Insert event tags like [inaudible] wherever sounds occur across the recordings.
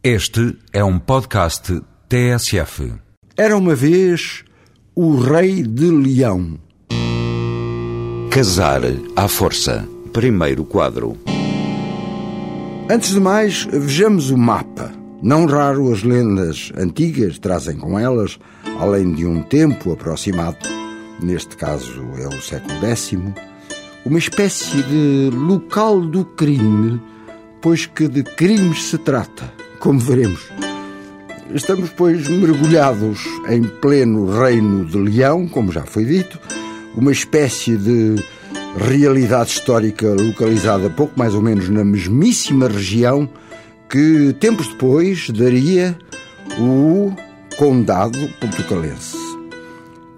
Este é um podcast TSF. Era uma vez o Rei de Leão. Casar à força. Primeiro quadro. Antes de mais, vejamos o mapa. Não raro as lendas antigas trazem com elas, além de um tempo aproximado, neste caso é o século X, uma espécie de local do crime, pois que de crimes se trata, como veremos. Estamos, pois, mergulhados em pleno reino de Leão, como já foi dito, uma espécie de realidade histórica localizada pouco mais ou menos na mesmíssima região que tempos depois daria o Condado Portucalense.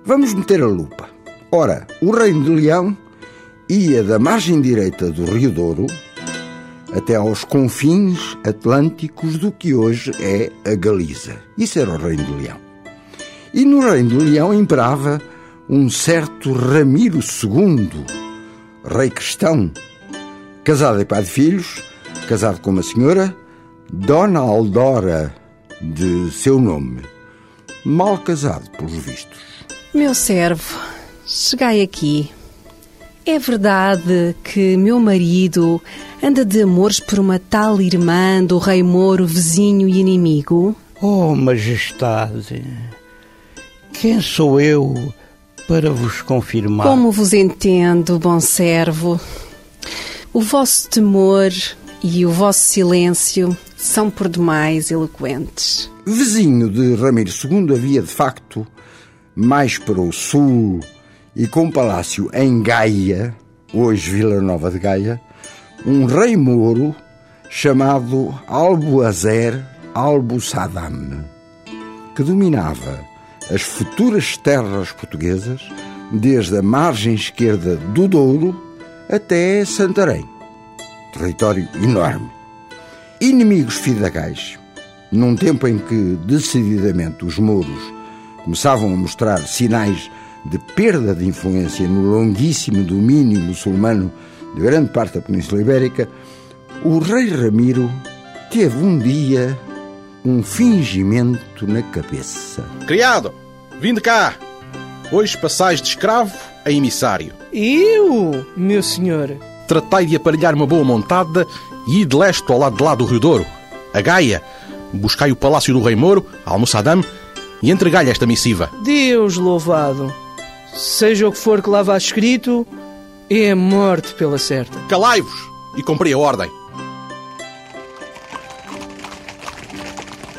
Vamos meter a lupa. Ora, o Reino de Leão ia da margem direita do Rio Douro até aos confins atlânticos do que hoje é a Galiza. Isso era o Reino de Leão. E no Reino de Leão imperava um certo Ramiro II, rei cristão, casado e pai de filhos, casado com uma senhora, Dona Aldora, de seu nome, mal casado, pelos vistos. Meu servo, chegai aqui. É verdade que meu marido anda de amores por uma tal irmã do rei Moro, vizinho e inimigo? Oh, majestade, quem sou eu para vos confirmar? Como vos entendo, bom servo. O vosso temor e o vosso silêncio são por demais eloquentes. Vizinho de Ramiro II havia, de facto, mais para o sul e com palácio em Gaia, hoje Vila Nova de Gaia, um rei mouro chamado Albuazer Albusadam, que dominava as futuras terras portuguesas desde a margem esquerda do Douro até Santarém. Território enorme. Inimigos fidagais, num tempo em que decididamente os mouros começavam a mostrar sinais de perda de influência no longuíssimo domínio muçulmano de grande parte da Península Ibérica, o rei Ramiro teve um dia um fingimento na cabeça. Criado, vinde cá. Hoje passais de escravo a emissário. Eu, meu senhor? Tratai de aparelhar uma boa montada e ir de leste ao lado de lá do Rio Douro, a Gaia. Buscai o palácio do rei Moro, Almoçadam, e entregai-lhe esta missiva. Deus louvado. Seja o que for que lá vá escrito, é a morte pela certa. Calai-vos e cumpri a ordem.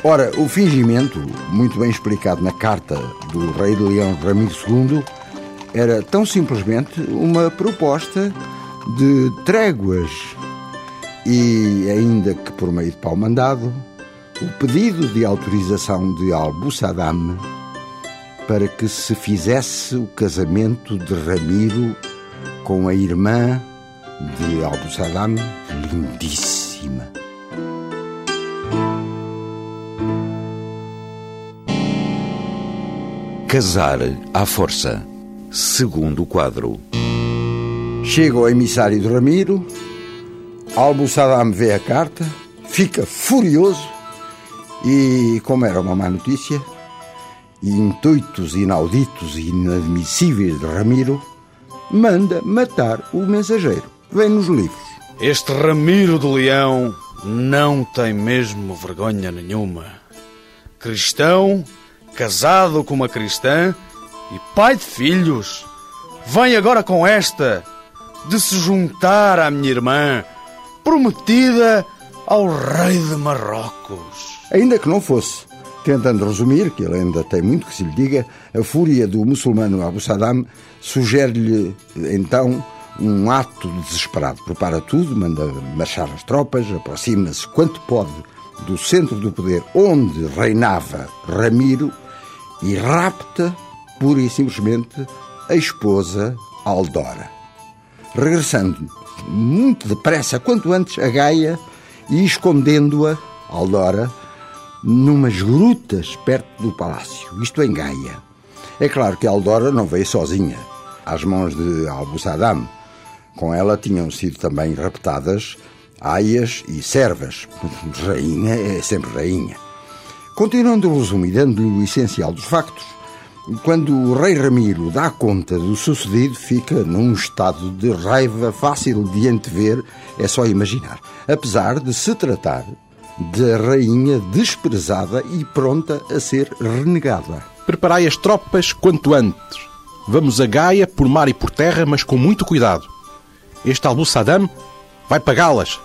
Ora, o fingimento, muito bem explicado na carta do rei de Leão Ramiro II, era tão simplesmente uma proposta de tréguas e, ainda que por meio de pau mandado, o pedido de autorização de Albusadam para que se fizesse o casamento de Ramiro com a irmã de Albusadam, lindíssima. Casar à força. Segundo quadro. Chega o emissário de Ramiro, Albusadam vê a carta, fica furioso e, como era uma má notícia, e intuitos inauditos e inadmissíveis de Ramiro, manda matar o mensageiro. Vem nos livros. Este Ramiro do Leão não tem mesmo vergonha nenhuma. Cristão, casado com uma cristã e pai de filhos, vem agora com esta de se juntar à minha irmã, prometida ao rei de Marrocos. Ainda que não fosse. Tentando resumir, que ele ainda tem muito que se lhe diga, a fúria do muçulmano Abu Saddam sugere-lhe então um ato desesperado. Prepara tudo, manda marchar as tropas, aproxima-se quanto pode do centro do poder onde reinava Ramiro e rapta, pura e simplesmente, a esposa Aldora. Regressando muito depressa, quanto antes, a Gaia e escondendo-a, Aldora, numas grutas perto do palácio, isto em Gaia. É claro que Aldora não veio sozinha, às mãos de Albusadam. Com ela tinham sido também raptadas aias e servas. [laughs] Rainha é sempre rainha. Continuando resumo e dando-lhe o essencial dos factos, quando o rei Ramiro dá conta do sucedido, fica num estado de raiva fácil de antever, é só imaginar. Apesar de se tratar da rainha desprezada e pronta a ser renegada. Preparai as tropas quanto antes. Vamos a Gaia por mar e por terra, mas com muito cuidado. Este Albu Saddam vai pagá-las.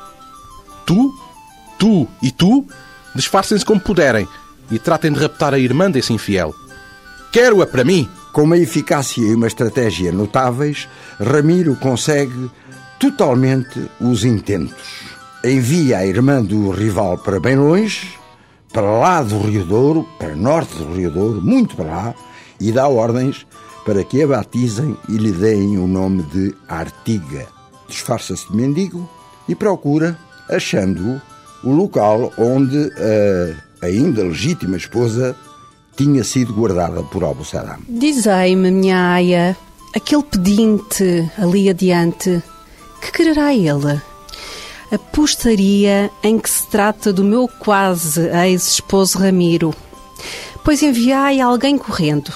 Tu, tu e tu disfarcem-se como puderem e tratem de raptar a irmã desse infiel. Quero-a para mim. Com uma eficácia e uma estratégia notáveis, Ramiro consegue totalmente os intentos. Envia a irmã do rival para bem longe, para lá do Rio Douro, para norte do Rio Douro, muito para lá, e dá ordens para que a batizem e lhe deem o nome de Artiga. Disfarça-se de mendigo e procura, achando-o, o local onde a ainda legítima esposa tinha sido guardada por Abu Saddam. Dizei-me, minha aia, aquele pedinte ali adiante, que quererá ele? Apostaria em que se trata do meu quase ex-esposo Ramiro. Pois enviai alguém correndo,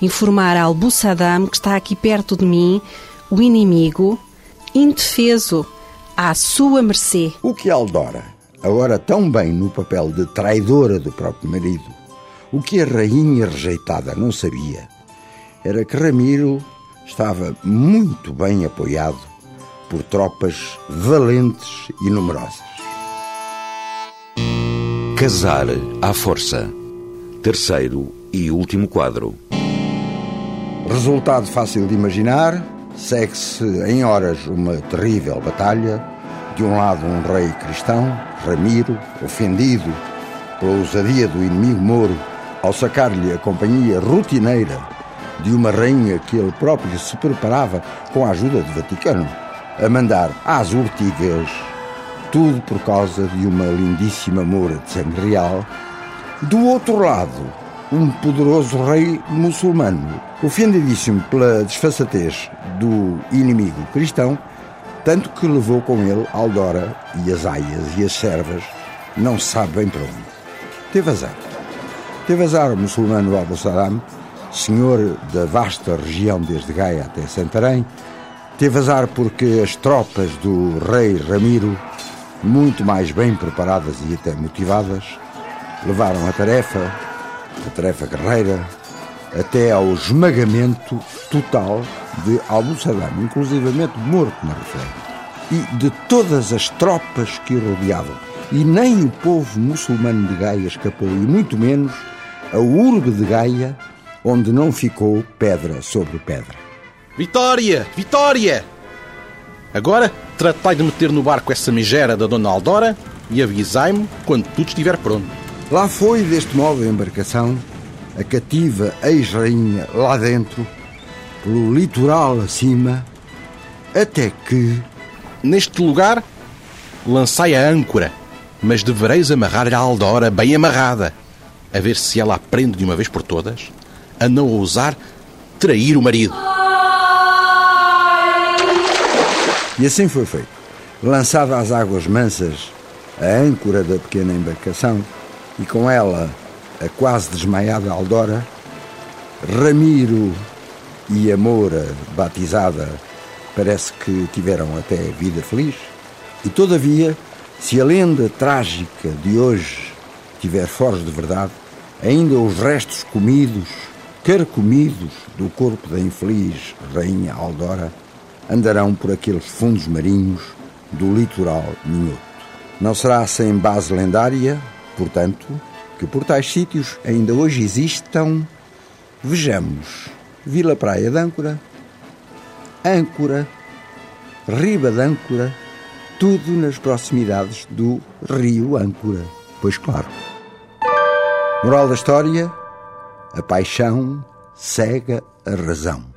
informar a Albu Saddam que está aqui perto de mim, o inimigo, indefeso, à sua mercê. O que Aldora, agora tão bem no papel de traidora do próprio marido, o que a rainha rejeitada não sabia, era que Ramiro estava muito bem apoiado por tropas valentes e numerosas. Casar à força. Terceiro e último quadro. Resultado fácil de imaginar, segue-se em horas uma terrível batalha. De um lado, um rei cristão, Ramiro, ofendido pela ousadia do inimigo moro, ao sacar-lhe a companhia rotineira de uma rainha que ele próprio se preparava com a ajuda do Vaticano a mandar às urtigas, tudo por causa de uma lindíssima moura de sangue real. Do outro lado, um poderoso rei muçulmano, ofendidíssimo pela desfaçatez do inimigo cristão, tanto que levou com ele Aldora e as aias e as servas, não se sabe bem para onde. Teve azar. Teve azar o muçulmano Abu Saddam, senhor da vasta região desde Gaia até Santarém, Teve azar porque as tropas do rei Ramiro, muito mais bem preparadas e até motivadas, levaram a tarefa, a tarefa guerreira, até ao esmagamento total de Abu Saddam, inclusivamente morto na refém, e de todas as tropas que o rodeavam. E nem o povo muçulmano de Gaia escapou, e muito menos a urbe de Gaia, onde não ficou pedra sobre pedra. Vitória! Vitória! Agora tratai de meter no barco essa megera da Dona Aldora e avisai-me quando tudo estiver pronto. Lá foi, deste modo, a embarcação, a cativa ex-rainha lá dentro, pelo litoral acima, até que. Neste lugar, lançai a âncora, mas devereis amarrar a Aldora bem amarrada, a ver se ela aprende de uma vez por todas a não ousar trair o marido. E assim foi feito. Lançada às águas mansas a âncora da pequena embarcação e com ela a quase desmaiada Aldora, Ramiro e a Moura, batizada, parece que tiveram até vida feliz. E todavia, se a lenda trágica de hoje tiver foros de verdade, ainda os restos comidos, carcomidos do corpo da infeliz Rainha Aldora andarão por aqueles fundos marinhos do litoral minhoto. Não será sem base lendária, portanto, que por tais sítios ainda hoje existam, vejamos, Vila Praia de Âncora, Âncora, Riba de Âncora, tudo nas proximidades do rio Âncora, pois claro. Moral da história, a paixão cega a razão.